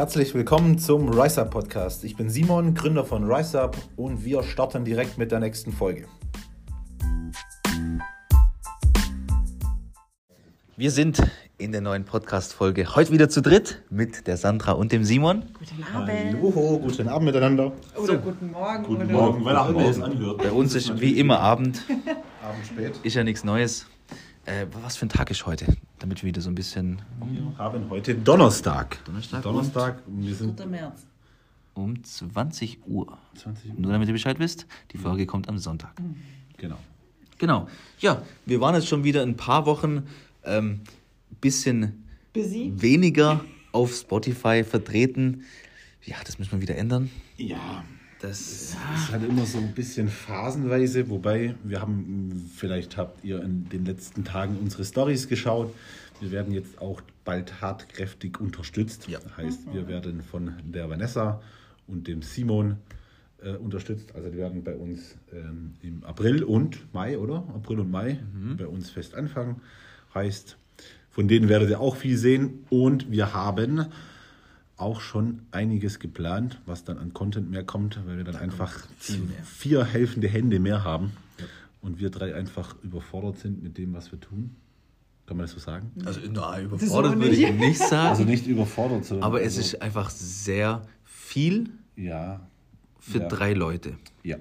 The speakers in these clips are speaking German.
Herzlich willkommen zum RiseUp Podcast. Ich bin Simon, Gründer von RiseUp und wir starten direkt mit der nächsten Folge. Wir sind in der neuen Podcast-Folge heute wieder zu dritt mit der Sandra und dem Simon. Guten Abend. Hallo, guten Abend miteinander. Oder guten Morgen. Guten oder Morgen, weil auch immer es anhört. Bei uns ist wie immer Abend, Abend spät. ist ja nichts Neues. Äh, was für ein Tag ist heute? Damit wir wieder so ein bisschen Wir haben heute Donnerstag. Donnerstag Donnerstag. und Wir sind 3. März. um 20 Uhr. 20 Uhr. Nur damit ihr Bescheid wisst, die Folge kommt am Sonntag. Genau. Genau. Ja, wir waren jetzt schon wieder ein paar Wochen ähm, bisschen Busy? weniger auf Spotify vertreten. Ja, das müssen wir wieder ändern. Ja, Das, es ist halt immer so ein bisschen phasenweise, wobei wir haben, vielleicht habt ihr in den letzten Tagen unsere Stories geschaut. Wir werden jetzt auch bald tatkräftig unterstützt. Ja. Heißt, wir werden von der Vanessa und dem Simon äh, unterstützt. Also die werden bei uns ähm, im April und Mai, oder? April und Mai bei uns fest anfangen. Heißt, von denen werdet ihr auch viel sehen. Und wir haben auch schon einiges geplant, was dann an Content mehr kommt, weil wir dann einfach viel mehr. vier helfende Hände mehr haben und wir drei einfach überfordert sind mit dem, was wir tun. Kann man das so sagen? also na, überfordert würde ich nicht. nicht sagen. Also nicht überfordert, sondern Aber es also, ist einfach sehr viel ja, für Ja. drei Leute. ja,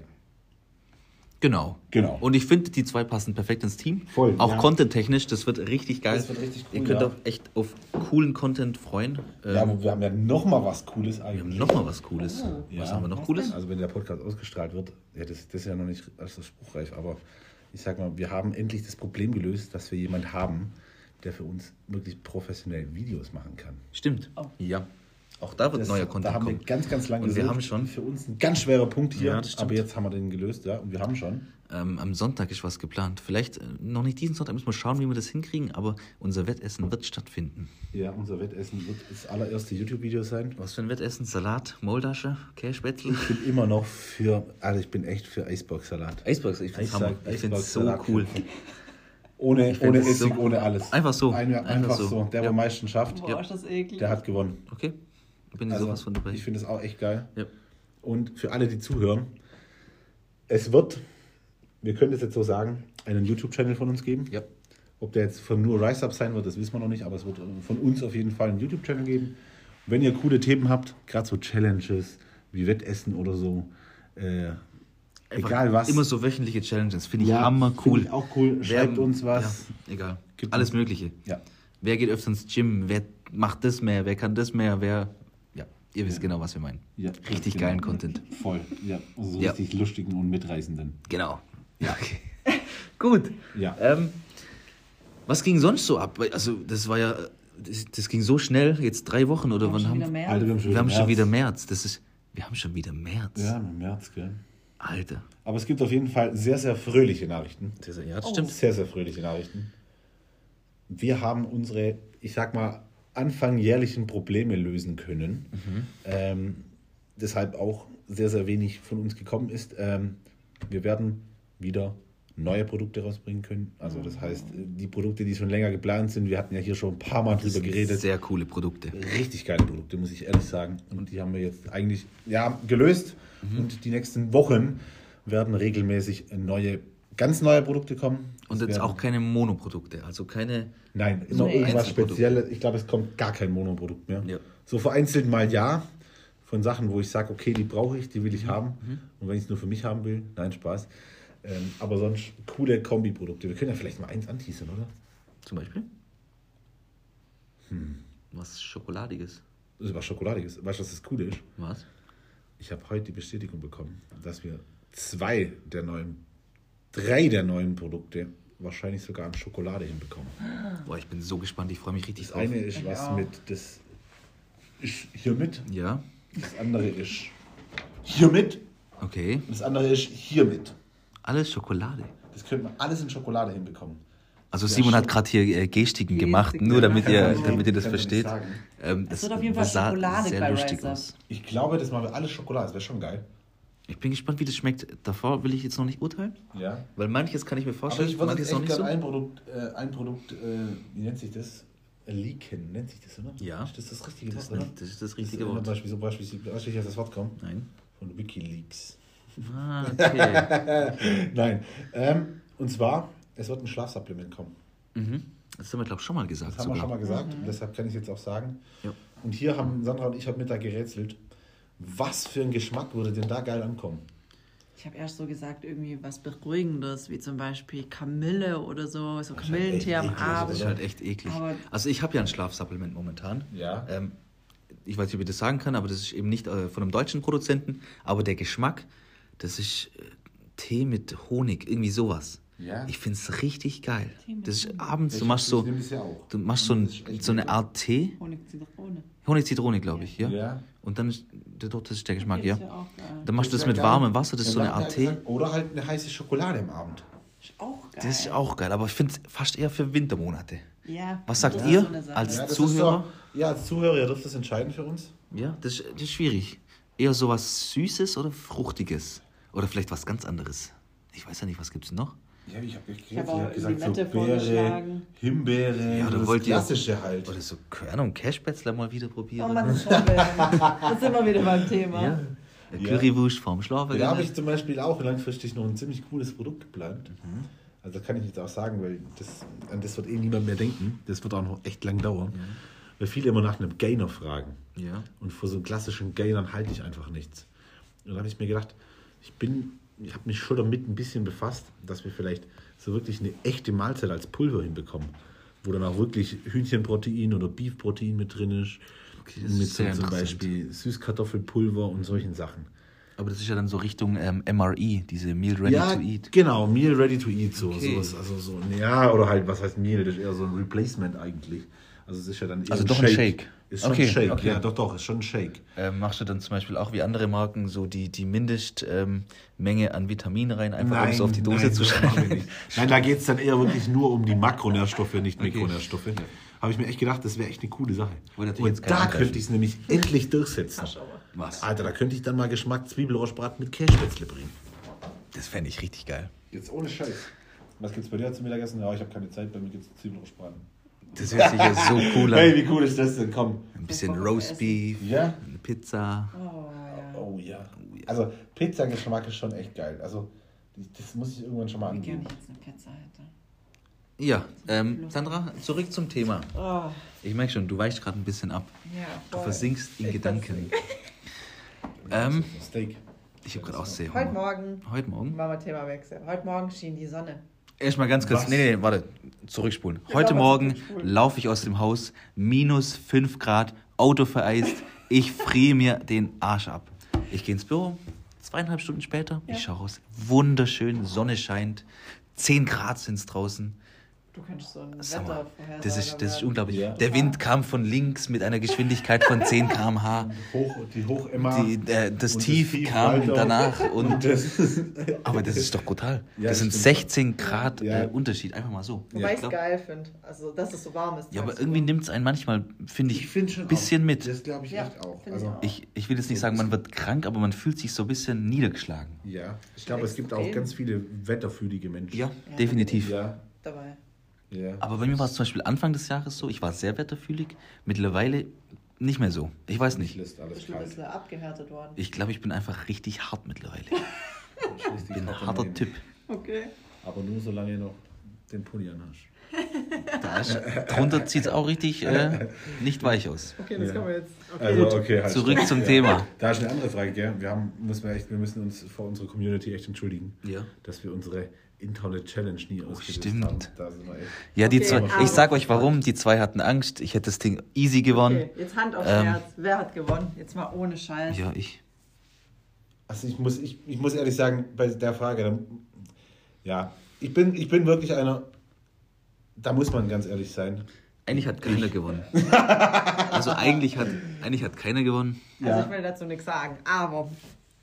Genau. Genau. Und ich finde, die zwei passen perfekt ins Team. Voll, Auch ja. content-technisch, das wird richtig geil. Das wird richtig cool, Ihr könnt ja. auch echt auf coolen Content freuen. Ähm, ja, aber wir haben ja noch mal was Cooles wir eigentlich. haben noch mal was Cooles. Oh. Was Ja. haben wir noch Was Cooles? Also wenn der Podcast ausgestrahlt wird, ja, das, das ist ja noch nicht also spruchreif, aber ich sag mal, wir haben endlich das Problem gelöst, dass wir jemanden haben, der für uns wirklich professionell Videos machen kann. Stimmt. Ja. Auch da wird Das- neuer Da Content haben wir kommen. ganz, ganz lange Und wir haben schon- Für uns ein ganz schwerer Punkt hier, Ja, aber jetzt haben wir den gelöst, ja, und wir haben schon. Ähm, am Sonntag ist was geplant. Vielleicht äh, noch nicht diesen Sonntag, müssen wir schauen, wie wir das hinkriegen, aber unser Wettessen wird stattfinden. Ja, unser Wettessen wird das allererste YouTube-Video sein. Was für ein Wettessen? Salat, Moldasche, Käsespätzle? Ich bin immer noch für, also ich bin echt für Eisbergsalat. Eisbergs, ich. Ich find's so cool. Ohne, ohne es Essig, so- ohne alles. Einfach so. Ein, Einfach einfach, so. so. Der, der Ja. am meisten schafft, Boah, ist das eklig. der hat gewonnen. Okay. Bin ich Also, sowas von dabei. ich finde es auch echt geil. ja. Und für alle, die zuhören, es wird, wir können das jetzt so sagen, einen YouTube-Channel von uns geben. ja. Ob der jetzt von nur RiseUp sein wird, das wissen wir noch nicht, aber es wird von uns auf jeden Fall einen YouTube-Channel geben. Wenn ihr coole Themen habt, gerade so Challenges wie Wettessen oder so, äh, egal was. Immer so wöchentliche Challenges. Finde ich Ja, hammer cool. ich auch cool. Schreibt uns was. Ja, egal. Gibt Alles Mögliche. Ja. Wer geht öfter ins Gym? Wer macht das mehr? Wer kann das mehr? Wer. Ja, ihr wisst genau, was wir meinen. Ja, Richtig genau. geilen Content. Voll, ja. Also so Ja. richtig lustigen und mitreißenden. Genau. Ja. Gut. Ja. Ähm, was ging sonst so ab? Also, das war ja. Das, das ging so schnell, jetzt drei Wochen oder Haben wann schon haben wieder mehr? Alter, wir haben schon, wir haben schon März. wieder März. Das ist. Wir haben schon wieder März. Ja, März, gell. Alter. Aber es gibt auf jeden Fall sehr, sehr fröhliche Nachrichten. Das ist, ja, das Oh. stimmt. Sehr, sehr fröhliche Nachrichten. Wir haben unsere, ich sag mal, anfangjährlichen Probleme lösen können. Ähm, deshalb auch sehr, sehr wenig von uns gekommen ist. Ähm, wir werden wieder neue Produkte rausbringen können. Also das heißt, die Produkte, die schon länger geplant sind, wir hatten ja hier schon ein paar Mal drüber geredet. Sehr coole Produkte. Richtig geile Produkte, muss ich ehrlich sagen. Und die haben wir jetzt eigentlich ja, gelöst. Und die nächsten Wochen werden regelmäßig neue, ganz neue Produkte kommen. Und jetzt auch keine Monoprodukte. Also keine. Nein, immer irgendwas Einzelprodukte. Spezielles. Ich glaube, es kommt gar kein Monoprodukt mehr. Ja. So vereinzelt mal ja, von Sachen, wo ich sage, okay, die brauche ich, die will ich haben. Und wenn ich es nur für mich haben will, nein, Spaß. Ähm, aber sonst coole Kombiprodukte. Wir können ja vielleicht mal eins anteasern, oder? Zum Beispiel? Was Schokoladiges. Das ist was Schokoladiges. Weißt du, was das Coole ist? Was? Ich habe heute die Bestätigung bekommen, dass wir zwei der neuen, drei der neuen Produkte wahrscheinlich sogar an Schokolade hinbekommen. Boah, ich bin so gespannt. Ich freue mich richtig Das drauf. eine ist was mit, das ist hiermit. Ja, Das andere ist hiermit. okay. Das andere ist hiermit. Alles Schokolade. Das könnte man alles in Schokolade hinbekommen. Also Ja, Simon hat gerade hier äh, Gestiken gemacht, Gestiken, nur ja. damit ihr, nicht- damit ihr das versteht. Ähm, Es wird auf jeden Fall Schokolade sehr bei lustig aus. Ich glaube, das machen wir alles Schokolade. Das wäre schon geil. Ich bin gespannt, wie das schmeckt. Davor will ich jetzt noch nicht urteilen, Ja. weil manches kann ich mir Aber vorstellen, ich würde manches jetzt noch echt nicht gerne so. ein Produkt, äh, ein Produkt, äh, wie nennt sich das? Leaken, nennt sich das, oder? Ja. Ist das das richtige Das, Wort, ist, oder? das ist das richtige das Wort. Beispiel, so Beispiel, weißt du, wie ich auf das Wort komme? Nein. Von Wikileaks. Ah, okay. Nein. Ähm, und zwar, es wird ein Schlafsupplement kommen. mhm. Das haben wir, glaube ich, schon mal gesagt. Das haben wir sogar. schon mal gesagt und deshalb kann ich jetzt auch sagen. Ja. Und hier haben Sandra und ich heute Mittag gerätselt, was für ein Geschmack würde denn da geil ankommen? Ich habe erst so gesagt, irgendwie was Beruhigendes, wie zum Beispiel Kamille oder so, so Kamillentee am eklig, Das Abend. ist halt echt eklig. Aber- also ich habe ja ein Schlafsupplement momentan. Ja. Ähm, ich weiß nicht, ob ich das sagen kann, aber das ist eben nicht äh, von einem deutschen Produzenten. Aber der Geschmack, das ist äh, Tee mit Honig, irgendwie sowas. Ja. Ich finde es richtig geil. Das ist abends, du machst so, du machst so, ein, so eine. Art Tee, Honig Zitrone. Honig Zitrone, glaube ich, ja. Ja. Und dann ist, dort das ist der Geschmack, ja. ist ja auch geil. Dann machst du das mit warmem Wasser, das ist so eine Art Tee. Oder halt eine heiße Schokolade am Abend. Ist auch geil. Das ist auch geil, aber ich finde es fast eher für Wintermonate. Ja. Was sagt ihr so als- Ja, Zuhörer? So, ja, als Zuhörer, ihr dürft das entscheiden für uns. Ja, das, ist- das ist schwierig. Eher sowas Süßes oder Fruchtiges? Oder vielleicht was ganz anderes. Ich weiß ja nicht, was gibt es noch? Ja, ich habe hab auch Limette vorgeschlagen. Himbeere, Ja, da das wollt ihr- klassische halt. Oder so, keine Ahnung, Cashbätzler mal wieder probieren. Oh Mann, das wir ja. Das sind wir wieder beim Thema. ja. Ja. Currywurst vorm Schlafen. Da habe ich zum Beispiel auch langfristig noch ein ziemlich cooles Produkt geplant. Also kann ich jetzt auch sagen, weil das, an das wird eh niemand mehr denken. Das wird auch noch echt lang dauern. Weil viele immer nach einem Gainer fragen. Ja. Und vor so klassischen Gainern halte ich einfach nichts. Und da habe ich mir gedacht, ich bin, ich habe mich schon damit ein bisschen befasst, dass wir vielleicht so wirklich eine echte Mahlzeit als Pulver hinbekommen. Wo dann auch wirklich Hühnchenprotein oder Beefprotein mit drin ist. Okay, das ist mit so zum. Beispiel Süßkartoffelpulver und solchen Sachen. Aber das ist ja dann so Richtung ähm, MRE, diese Meal Ready ja, to Eat. genau, Meal Ready to Eat, so, Okay. sowas. Also so, ja, oder halt, was heißt Meal? Das ist eher so ein Replacement eigentlich. Also es ist ja dann eher Also doch ein Shake. Ist schon Okay, ein Shake, okay. ja, doch, doch, ist schon ein Shake. Ähm, machst du dann zum Beispiel auch wie andere Marken so die, die Mindestmenge ähm, an Vitaminen rein, einfach um es auf die Dose nein, zu schreiben? Nein, da geht es dann eher wirklich nur um die Makronährstoffe, nicht Mikronährstoffe. Habe ich mir echt gedacht, das wäre echt eine coole Sache. Und keinen da könnte ich es nämlich endlich durchsetzen. Was? Alter, da könnte ich dann mal Geschmack Zwiebelrostbraten mit Käsespätzle bringen. Das fände ich richtig geil. Jetzt ohne Scheiß. Was gibt's bei dir zum Mittagessen? Ja, ich habe keine Zeit, bei mir gibt's Zwiebelrostbraten. Das hört sich ja so cool an. Hey, wie cool ist das denn? Komm. Ein bisschen Roastbeef, Ja? eine Pizza. Oh, ja. Oh ja. Also Pizzageschmack ist schon echt geil. Also das muss ich irgendwann schon mal Wie gerne angehen. ich jetzt eine Pizza hätte. Ja, ähm, Sandra, zurück zum Thema. Oh, Ich merke schon, du weichst gerade ein bisschen ab. ja, Du versinkst in Ich Gedanken. Ähm, Steak. ich habe gerade auch sehr Heute. Morgen, Heute Morgen? machen wir Themawechsel. Heute Morgen schien die Sonne. Erstmal ganz kurz, Was? nee, nee, warte, zurückspulen. Ja, Heute Morgen laufe ich aus dem Haus, minus 5 Grad, Auto vereist, ich friere mir den Arsch ab. Ich gehe ins Büro, zweieinhalb Stunden später, Ja. ich schaue raus, wunderschön, Sonne scheint, 10 Grad sind es draußen. Du könntest so ein Sag mal, Wettervorhersager das ist, das ist unglaublich. Ja. Der Wind kam von links mit einer Geschwindigkeit von 10 km/h. Hoch, die Hoch-Emma. Die, äh, das Und Tief Tief kam Waldau. danach und das, aber das ist doch brutal. Ja, das sind stimmt. 16 Grad Ja. äh, Unterschied, einfach mal so. Wobei Ja, ich es geil finde. Also, dass es so warm ist. Ja, aber irgendwie nimmt es einen manchmal, finde ich, ich finde schon ein bisschen auch. mit. Das glaube ich Ja, echt auch. ich Also, auch. Ich, ich will jetzt nicht sagen, man wird krank, aber man fühlt sich so ein bisschen niedergeschlagen. ja, ich glaube, es gibt auch ganz viele wetterfühlige Menschen. Ja, Ja. definitiv. Ja, dabei. Aber bei mir war es zum Beispiel Anfang des Jahres so, ich war sehr wetterfühlig, mittlerweile nicht mehr so. Ich weiß Ich nicht. Bist du ein kalt. bisschen abgehärtet worden? Ich glaube, ich bin einfach richtig hart mittlerweile. Ich bin ein harter Typ. Okay. Aber nur solange du noch den Pulli anhast. Da ist, drunter sieht es auch richtig äh, nicht weich aus. Okay, das Ja. kann man jetzt. Okay. Also, okay, halt Zurück zum Ja. Thema. Da ist eine andere Frage, gell? Wir, haben, müssen wir, echt, wir müssen uns vor unserer Community echt entschuldigen, Ja. dass wir unsere interne Challenge nie ausgelöst stimmt. haben. Da sind wir echt. Ja, die Okay, zwei, aber- ich sag euch warum, die zwei hatten Angst, ich hätte das Ding easy gewonnen. Okay, jetzt Hand aufs Ähm, Herz. Wer hat gewonnen? Jetzt mal ohne Scheiß. Ja, ich. Also ich muss, ich, ich muss ehrlich sagen, bei der Frage, dann, ja, ich bin, ich bin wirklich einer, da muss man ganz ehrlich sein. Eigentlich hat keiner gewonnen. Also eigentlich hat, eigentlich hat keiner gewonnen. Also Ja. ich will dazu nichts sagen. Aber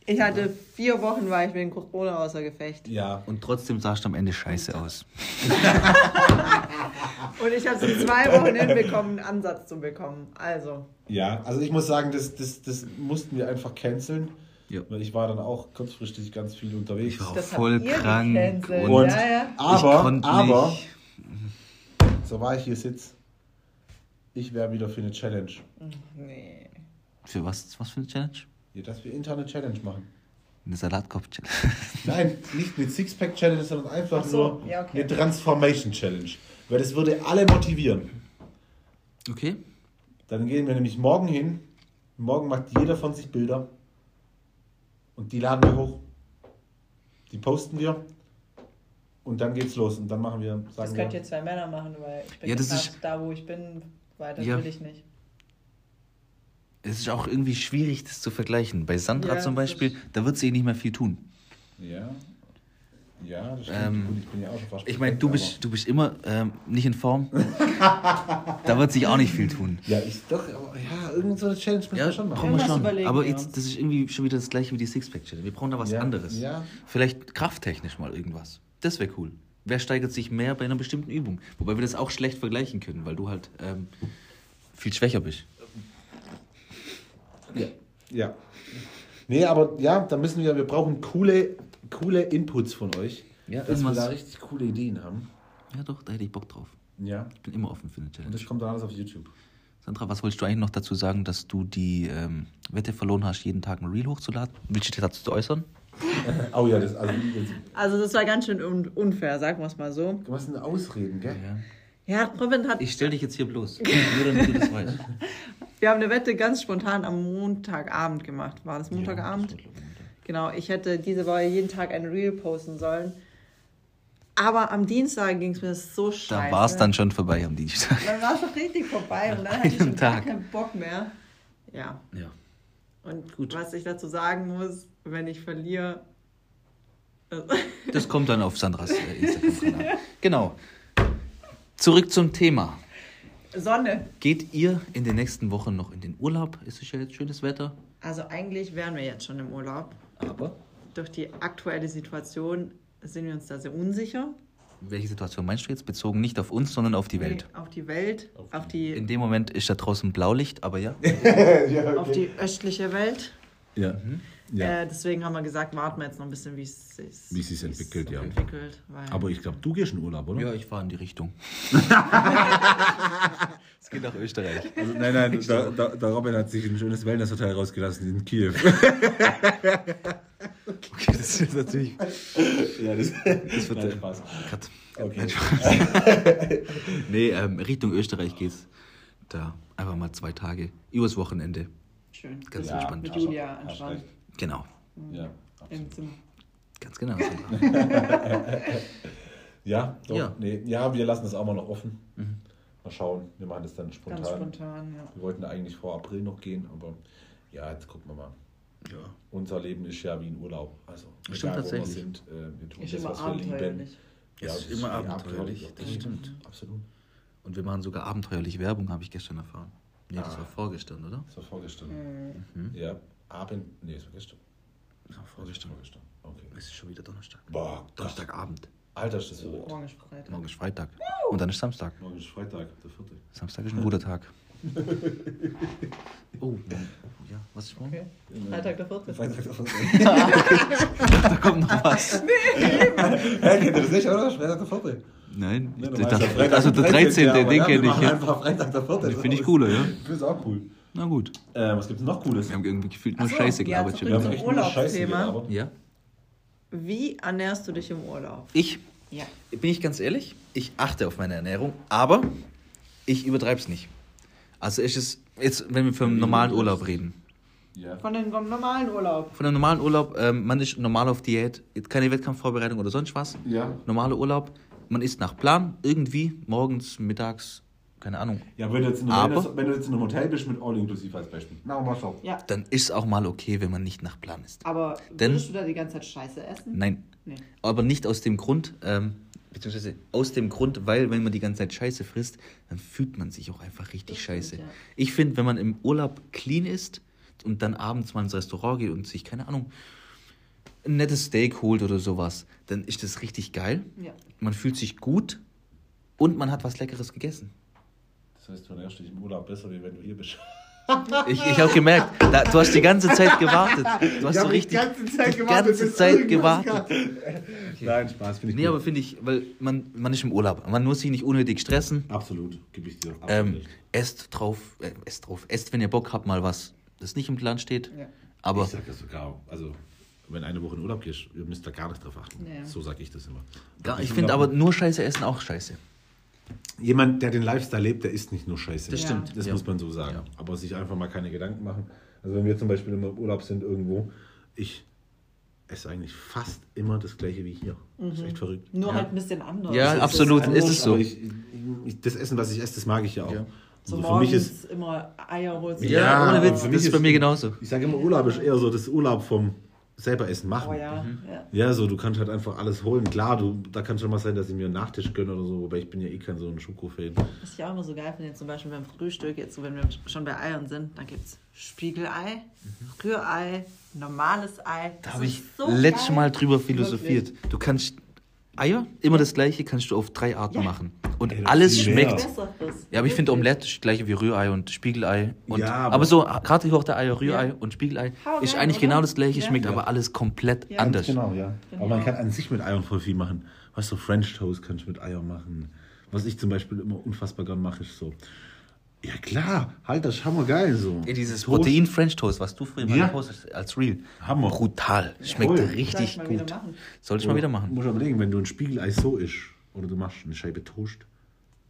ich hatte vier Wochen, war ich wegen Corona außer Gefecht. Ja, Und trotzdem sahst du am Ende scheiße aus. Und ich habe es in zwei Wochen hinbekommen, einen Ansatz zu bekommen. Also, ja, also ich muss sagen, das, das, das mussten wir einfach canceln, Ja. weil ich war dann auch kurzfristig ganz viel unterwegs. Ich war das voll krank. Und Und, ja, ja. aber, aber, nicht. so war ich hier sitze, Ich wäre wieder für eine Challenge. Nee. Für was, was für eine Challenge? Ja, dass wir interne Challenge machen. Eine Salatkopf-Challenge. Nein, nicht eine Sixpack-Challenge, sondern einfach Ach so, nur ja, okay. eine Transformation-Challenge. Weil das würde alle motivieren. Okay. Dann gehen wir nämlich morgen hin. Morgen macht jeder von sich Bilder. Und die laden wir hoch. Die posten wir. Und dann geht's los. Und dann machen wir, Das könnt wir, ihr zwei Männer machen, weil ich bin Ja, das ist- da, wo ich bin. Weiter Ja. will ich nicht. Es ist auch irgendwie schwierig, das zu vergleichen. Bei Sandra Ja, zum Beispiel, da wird sie eh nicht mehr viel tun. ja. Ja, das stimmt. Ähm, Gut, ich bin ja auch schon fast Ich meine, du bist, du bist immer ähm, nicht in Form. da wird sich auch nicht viel tun. aber- Ja, ich doch, aber ja, irgend so eine Challenge müssen Ja, wir schon brauchen machen. wir schon. überlegen Aber jetzt, das ist irgendwie schon wieder das gleiche wie die Sixpack-Challenge. Wir brauchen da was Ja, anderes. ja. Vielleicht krafttechnisch mal irgendwas. Das wäre cool. Wer steigert sich mehr bei einer bestimmten Übung? Wobei wir das auch schlecht vergleichen können, weil du halt ähm, viel schwächer bist. Ja. Ja. Nee, aber ja, da müssen wir, wir brauchen coole, coole Inputs von euch. Ja, dass wir da richtig coole Ideen haben. Ja, doch, da hätte ich Bock drauf. Ja. Ich bin immer offen für eine Und Challenge. das kommt dann alles auf YouTube. Sandra, was wolltest du eigentlich noch dazu sagen, dass du die ähm, Wette verloren hast, jeden Tag ein Reel hochzuladen? Willst du dich dazu äußern? Oh ja, das, also, das, Also das war ganz schön un unfair, sagen wir es mal so. du hast eine Ausreden, gell? Ja. Ja, Robin hat. Ich stell dich jetzt hier bloß. Nur damit du das weißt. Wir haben eine Wette ganz spontan am Montagabend gemacht. War das Montagabend? Ja, das Genau, ich hätte diese Woche jeden Tag ein Reel posten sollen. Aber am Dienstag ging es mir so scheiße. Da war es dann schon vorbei am Dienstag. Dann war es doch richtig vorbei und dann hatte ich schon gar Tag. keinen Bock mehr. Ja, Ja. und Gut. was ich dazu sagen muss, wenn ich verliere. äh, Das kommt dann auf Sandras äh, Instagram-Kanal. Genau. Zurück zum Thema. Sonne. Geht ihr in den nächsten Wochen noch in den Urlaub? Es ist ja jetzt schönes Wetter. Also eigentlich wären wir jetzt schon im Urlaub. Aber Durch die aktuelle Situation sind wir uns da sehr unsicher. welche Situation meinst du jetzt? Bezogen nicht auf uns, sondern auf die Welt. Auf die Welt, auf die, In dem Moment ist da draußen Blaulicht, aber ja. ja, auf die östliche Welt. Ja. Ja. Äh, deswegen haben wir gesagt, warten wir jetzt noch ein bisschen, wie es sich Wie es sich entwickelt, ja. entwickelt, weil Aber ich glaube, du gehst in Urlaub, oder? Ja, ich fahre in die Richtung. Es geht nach Österreich. Also, nein, nein, der, der, der Robin hat sich ein schönes Wellnesshotel rausgelassen in Kiew. Okay, das ist natürlich. ja, das, das wird- Nein, Spaß. Cut. Okay. Nein, Spaß. nee, ähm, Richtung Österreich geht's. Da einfach mal zwei Tage. Übers Wochenende. schön. Ganz Ja, entspannt. Mit Julia entspannt. Genau. Ja, im absolut. Zimmer. Ganz genau. Ja, doch, Ja. Nee, ja, wir lassen das auch mal noch offen. Mal schauen, wir machen das dann spontan. Ganz spontan, ja. Wir wollten eigentlich vor April noch gehen, aber ja, jetzt gucken wir mal. ja. Unser Leben ist ja wie ein Urlaub. Also, Stimmt egal, wo tatsächlich. wir sind, äh, wir tun Ist das, immer was wir lieben. abenteuerlich. Ja, Es das ist immer abenteuerlich, das ja, stimmt. Absolut. Und wir machen sogar abenteuerliche Werbung, habe ich gestern erfahren. Nee, das Ah. war vorgestern, oder? Das war vorgestern. Mhm. Ja, Abend. Nee, das war gestern. War vorgestern. Vorgestern. Okay. Es ist schon wieder Donnerstag. Boah. Donnerstagabend. Alter, ist das verrückt. Morgen ist Freitag. Morgen ist Freitag. Und dann ist Samstag. Morgen ist Freitag, der vierte. Samstag ist ein guter Tag. Oh, ja, was ist morgen? Okay. Freitag der vierte. Freitag, der vierte. Da kommt noch was. Hä, kennt ihr das nicht, oder? Freitag, der vierte. Nein, Ne, ich meinst dachte, ja also der 13. aber den ja, kenne ich. Ja. Einfach Freitag, der vierte. Den finde ich cooler, ja. Ich finde es auch cool. Na gut. Äh, was gibt es noch Cooles? Wir haben irgendwie gefühlt nur Ach so, Scheiße ja, gelabert. zurück Wir haben echt nur Scheiße Urlaubsthema. wieder. ja. Wie ernährst du dich im Urlaub? Ich, Ja. bin ich ganz ehrlich, ich achte auf meine Ernährung, aber ich übertreibe es nicht. Also ist es, jetzt, wenn wir vom normalen Urlaub reden. Ja. Von dem normalen Urlaub. Von einem normalen Urlaub, ähm, man ist normal auf Diät, keine Wettkampfvorbereitung oder sonst was. Ja. Normaler Urlaub, man isst nach Plan, irgendwie, morgens, mittags, keine Ahnung. Ja, wenn du, jetzt in, Aber- wenn, du, jetzt in einem Hotel bist mit All Inclusive als Beispiel. Na, mal so. Ja. Dann ist es auch mal okay, wenn man nicht nach Plan isst. Aber Denn- würdest du da die ganze Zeit Scheiße essen? Nein. Nee. Aber nicht aus dem Grund, ähm, beziehungsweise aus dem Grund, weil wenn man die ganze Zeit Scheiße frisst, dann fühlt man sich auch einfach richtig Das stimmt, scheiße. ja. Ich finde, wenn man im Urlaub clean ist und dann abends mal ins Restaurant geht und sich, keine Ahnung, ein nettes Steak holt oder sowas, dann ist das richtig geil. Ja. Man fühlt sich gut und man hat was Leckeres gegessen. Das heißt, du ernährst dich im Urlaub besser, wie wenn du hier bist. Ich, ich habe gemerkt, da, du hast die ganze Zeit gewartet. Du hast Ich so richtig die ganze Zeit die gewartet, ganze Zeit gewartet. kam. Nein, Spaß, finde ich Nee, gut. aber finde ich, weil man, man ist im Urlaub. Man muss sich nicht unnötig stressen. Absolut, gebe ich dir. Ähm, esst drauf, äh, esst drauf. Esst, wenn ihr Bock habt, mal was, das nicht im Plan steht. Ja. Aber ich sage das sogar, also wenn eine Woche in Urlaub gehst, ihr müsst da gar nicht drauf achten. Ja. So sage ich das immer. ja, ich finde aber nur Scheiße essen auch scheiße. Jemand, der den Lifestyle lebt, der isst nicht nur Scheiße. Das stimmt. Das ja. muss man so sagen. Ja. Aber sich einfach mal keine Gedanken machen. Also wenn wir zum Beispiel im Urlaub sind irgendwo, ich esse eigentlich fast immer das gleiche wie hier. Das ist echt verrückt. Nur Ja. halt ein bisschen anders. Ja, Also, absolut. Anders, ist es so. Ich, ich, das Essen, was ich esse, das mag ich ja auch. Ja. So Also morgens für mich ist, immer Eier holst. Ja, Ja, ohne Witz, für das mich ist bei ist- mir genauso. ich sage immer, Urlaub ist eher so das Urlaub vom selber Essen machen. Oh ja. Mhm. ja. Ja, so du kannst halt einfach alles holen. Klar, du, da kann schon mal sein, dass ich mir einen Nachtisch gönne oder so, wobei ich bin ja eh kein so ein Schokofan. Was ich auch immer so geil finde, zum Beispiel beim Frühstück, jetzt so, wenn wir schon bei Eiern sind, dann gibt es Spiegelei, Rührei, normales Ei. Da Das habe ist ich so letztes geil. Mal drüber philosophiert. Du kannst Eier, immer das gleiche, kannst du auf drei Arten Ja. machen. Und Ey, alles schmeckt. mehr. Besseres. Ja, aber ich finde Omelette das gleiche wie Rührei und Spiegelei. Und, Ja, aber, aber- so gerade gekochte Eier, Rührei Ja. und Spiegelei Hau ist eigentlich oder? genau das gleiche, Ja. schmeckt Ja. aber alles komplett Ja. anders. Genau, ja. Genau. Aber man kann an sich mit Eiern voll viel machen. Weißt du, French Toast kannst du mit Eiern machen. Was ich zum Beispiel immer unfassbar gern mache, ist so. Ja klar, halt, das ist hammergeil so. Ja, dieses Toast. Protein French Toast, was du früher mal Ja. gepostet hast als Real. Hammer. Brutal. Schmeckt Cool. Richtig wieder gut. machen? Soll ich mal wieder machen. Muss ich überlegen, wenn du ein Spiegelei so isst oder du machst eine Scheibe Toast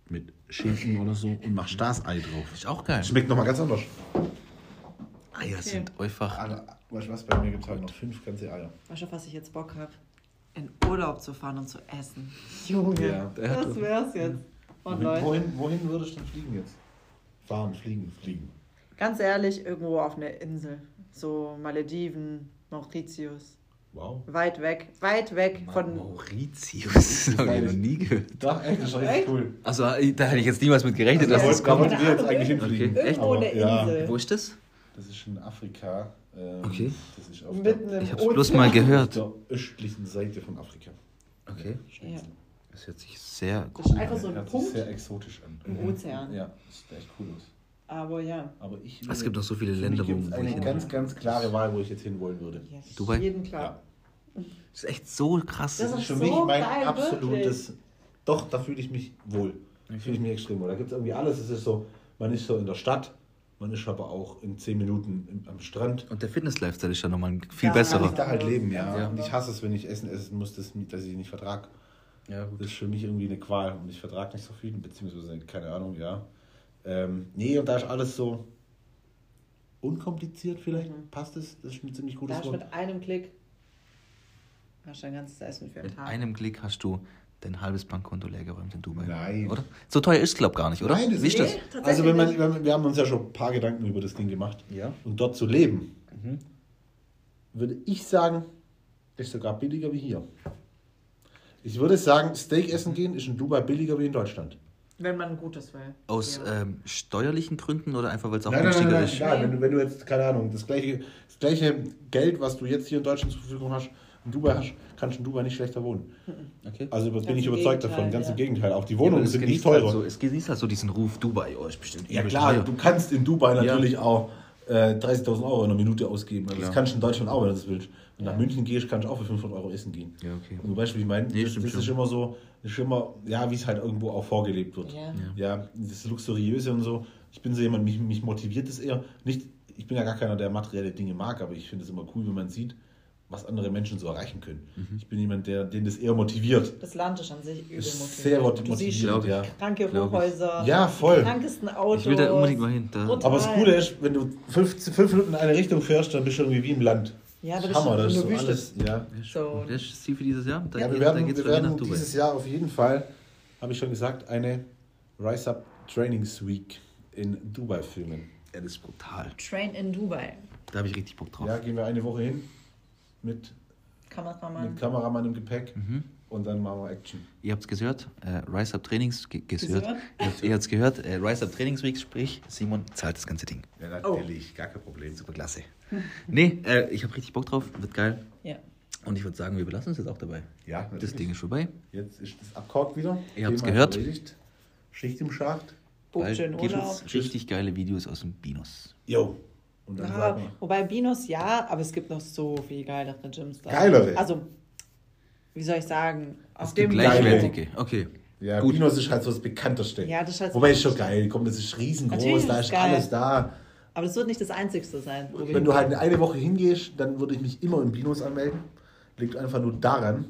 mit Schinken oder so und machst das Ei drauf. Ist auch geil. Schmeckt nochmal ganz anders. Eier sind einfach. Alter, weißt du was, bei mir gibt es halt noch fünf ganze Eier. Weißt du, auf was ich jetzt Bock habe? In Urlaub zu fahren und zu essen. Junge, Ja. das wär's jetzt. Und Wohin, Leute, wohin, wohin würdest du denn fliegen jetzt? Fahren, fliegen, fliegen. ganz ehrlich, irgendwo auf einer Insel. So Malediven, Mauritius. Wow. Weit weg, weit weg von. Mauritius. Das habe ich noch nie gehört. Doch, echt, das ist richtig Echt? cool. Also, da hätte ich jetzt niemals mit gerechnet, Da dass das da kommt. wir jetzt eigentlich hinfliegen. Okay. Irgendwo Aber, ja, Insel. Wo ist das? Das ist in Afrika. Ähm, Okay. Das ist auf Mitten der, im Ich habe es bloß mal auf gehört. der östlichen Seite von Afrika. Okay. Ja. Das hört sich sehr Das gut ist einfach so ein Hört sich Punkt sehr exotisch an. im Ozean. Ja, das sieht echt cool aus. Aber ja. Aber ich Es gibt noch so viele für Länder, wo, gibt's wo ich eine hin ganz, ganz klare Wahl, wo ich jetzt hinwollen würde. ja Dubai? Jeden klar. Das ist echt so krass. Das Das ist ist für so mich mein geil, absolutes. Doch, da fühle ich mich wohl. Da fühle ich mich extrem wohl. Da gibt es irgendwie alles. Es ist so, man ist so in der Stadt, man ist aber auch in zehn Minuten im, am Strand. Und der Fitness-Lifestyle ist ja nochmal ein viel Ja, Kann besserer. ich da halt leben, ja. Ja. Und ich hasse es, wenn ich Essen essen muss, das, dass ich nicht vertrage. Ja, Das ist für mich irgendwie eine Qual und ich vertrage nicht so viel, beziehungsweise keine Ahnung, ja. Ähm, nee, und da ist alles so unkompliziert vielleicht. Mhm. Passt es? Das ist ein ziemlich Da gutes hast du Wort. mit einem Klick hast du ein ganzes Essen für den Mit Tag. einem Klick hast du dein halbes Bankkonto leergeräumt in Dubai. Nein. Oder? So teuer ist es, glaube ich, gar nicht, oder? Nein, das Wie ist ist- das? tatsächlich Also wenn man, wenn man, wir haben uns ja schon ein paar Gedanken über das Ding gemacht. Ja. Und dort zu leben, Mhm. würde ich sagen, ist sogar billiger wie hier. Ich würde sagen, Steak essen gehen ist in Dubai billiger wie in Deutschland. Wenn man ein gutes will. Aus Ja. ähm, steuerlichen Gründen oder einfach, weil es auch Nein, nein, nein, günstiger nein, ist? egal. Wenn du, wenn du jetzt, keine Ahnung, das gleiche, das gleiche Geld, was du jetzt hier in Deutschland zur Verfügung hast, in Dubai hast, kannst du in Dubai nicht schlechter wohnen. Okay. Also bin Ganz ich überzeugt Gegenteil, davon, ganz ja. im Gegenteil. Auch die Ja, Wohnungen es sind nicht genießt teurer. Halt so, es genießt halt so diesen Ruf Dubai. Oh, ist bestimmt Ja klar, teuer. du kannst in Dubai natürlich auch äh, 30.000 Euro in einer Minute ausgeben. Also das Klar. kannst du in Deutschland auch, wenn du das willst. Wenn du Ja. nach München gehst, kannst du auch für 500 Euro essen gehen. Ja, okay. Und du weißt, wie ich meine? Nee, das das ist schon. immer so, das ist immer, ja, wie es halt irgendwo auch vorgelebt wird. Ja. Ja, das Luxuriöse und so. Ich bin so jemand, mich, mich motiviert es eher. Nicht, ich bin ja gar keiner, der materielle Dinge mag, aber ich finde es immer cool, wenn man sieht, was andere Menschen so erreichen können. Mhm. Ich bin jemand, der, den das eher motiviert. Das Land ist an sich übel motiviert. sehr Du siehst motiviert, ich. ja. kranke. Hochhäuser. Ja, voll. Die krankesten Autos. Ich will da unbedingt mal hin. Da. Aber das Coole ist, wenn du fünf, fünf Minuten in eine Richtung fährst, dann bist du irgendwie wie im Land. Ja, das Hammer, das ist so Wüste. alles. Ja. So. das ist das Ziel für dieses Jahr. Da, Ja, wir werden, geht's wir werden dieses Jahr auf jeden Fall, habe ich schon gesagt, eine Rise Up Trainings Week in Dubai filmen. Ja, das ist brutal. Train in Dubai. Da habe ich richtig Bock drauf. Ja, gehen wir eine Woche hin mit, Kameramann. mit Kameramann im Gepäck Mhm. und dann machen wir Action. Ihr habt es gehört, äh, Rise Up Trainings, ge gehört. Ihr habt- habt es gehört, äh, Rise Up Trainings Week, sprich, Simon zahlt das ganze Ding. Ja, natürlich, gar kein Problem. Super klasse. nee, äh, ich habe richtig Bock drauf, wird geil. Ja. Und ich würde sagen, wir belassen uns jetzt auch dabei. Ja, Das Ding ist vorbei. Jetzt ist das abkorkt wieder. Ihr habt's Thema gehört. erledigt. Schicht im Schacht. Schön gibt es richtig geile Videos aus dem Binos. Jo. Und dann Ja, sagen wir, wobei Binos ja, aber es gibt noch so viel geilere Gyms da. Geilere? Also, wie soll ich sagen? Auf Es gibt dem gleichwertige. Okay. ja, Gut. Binos ist halt so das bekannteste. Ja, das ist halt Wobei ist schon geil. Komm, das ist riesengroß, Natürlich da ist geil. alles da. Aber das wird nicht das Einzigste sein. Wenn du halt eine Woche hingehst, dann würde ich mich immer im Binos anmelden. Liegt einfach nur daran,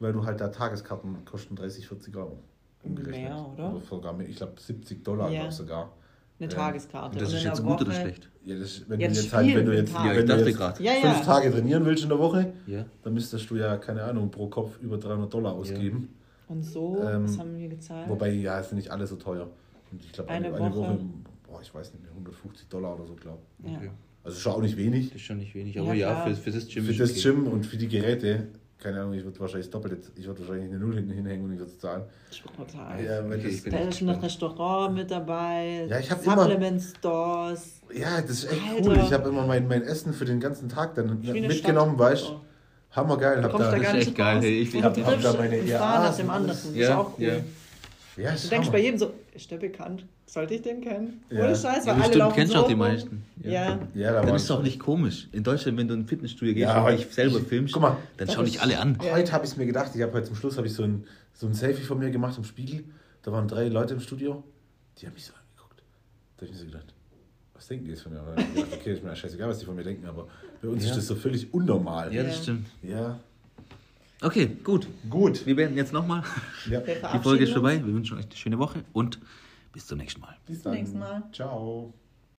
weil du halt da Tageskarten kosten 30, 40 Euro. Umgerechnet. Mehr, oder? sogar mehr. Ich glaube 70 Dollar Ja. sogar. Eine Taskarte. Und das Und ist jetzt gut oder schlecht? Ja, das, wenn Ja, du jetzt halt, wenn du jetzt. Ja, ich wenn du jetzt grad. Ja, fünf ja. Tage trainieren willst in der Woche, Ja. dann müsstest du ja, keine Ahnung, pro Kopf über 300 Dollar ausgeben. Und so, Ähm, was haben wir gezahlt? Wobei, ja, es sind nicht alle so teuer. Und ich glaube, eine, Eine eine, Woche, Woche. boah, ich weiß nicht mehr, 150 Dollar oder so, glaube ja. Okay. Also schon auch nicht wenig. Das ist schon nicht wenig. Ja, Aber ja, für, für das Gym Für das okay. Gym und für die Geräte, keine Ahnung, ich würde wahrscheinlich das Doppelte, ich würde wahrscheinlich eine Null hinten hinhängen und ich würde es zahlen. Total. Ja, weil Okay, das, ich bin Da ist schon das. Restaurant mit dabei. Ja, ich hab immer- Supplement Stores. ja, das ist echt Alter. cool. Ich habe immer mein, mein Essen für den ganzen Tag dann mitgenommen, Stadt. weißt du? Hammergeil. Hab da da, gar ist nicht echt geil, raus. hey, ich- Und hab- da meine dem anderen. alles. Das ist Ja, auch cool. ja. Ja, ist Du denkst Hammer. bei jedem so, ist der bekannt? Sollte ich den kennen? Ja. Ohne Scheiß, Ja, weil alle bestimmt laufen kennst du so auch die meisten. Ja. Ja. Ja, da Dann ist es auch nicht komisch. In Deutschland, wenn du in ein Fitnessstudio gehst Ja, und dich selber ich- filmst, guck mal, dann schauen dich alle an. Ja. Heute habe ich es mir gedacht, ich habe heute zum Schluss habe ich so ein, so ein Selfie von mir gemacht im Spiegel. Da waren drei Leute im Studio, die haben mich so angeguckt. Da habe ich mir so gedacht, was denken die jetzt von mir? Gedacht, okay, ist mir scheißegal, was die von mir denken, aber bei uns Ja. ist das so völlig unnormal. Ja, das Ja. stimmt. Ja. Okay, gut. Gut. Wir werden jetzt nochmal. Ja. Die Folge ist vorbei. Wir wünschen euch eine schöne Woche und bis zum nächsten Mal. Bis zum nächsten Mal. Ciao.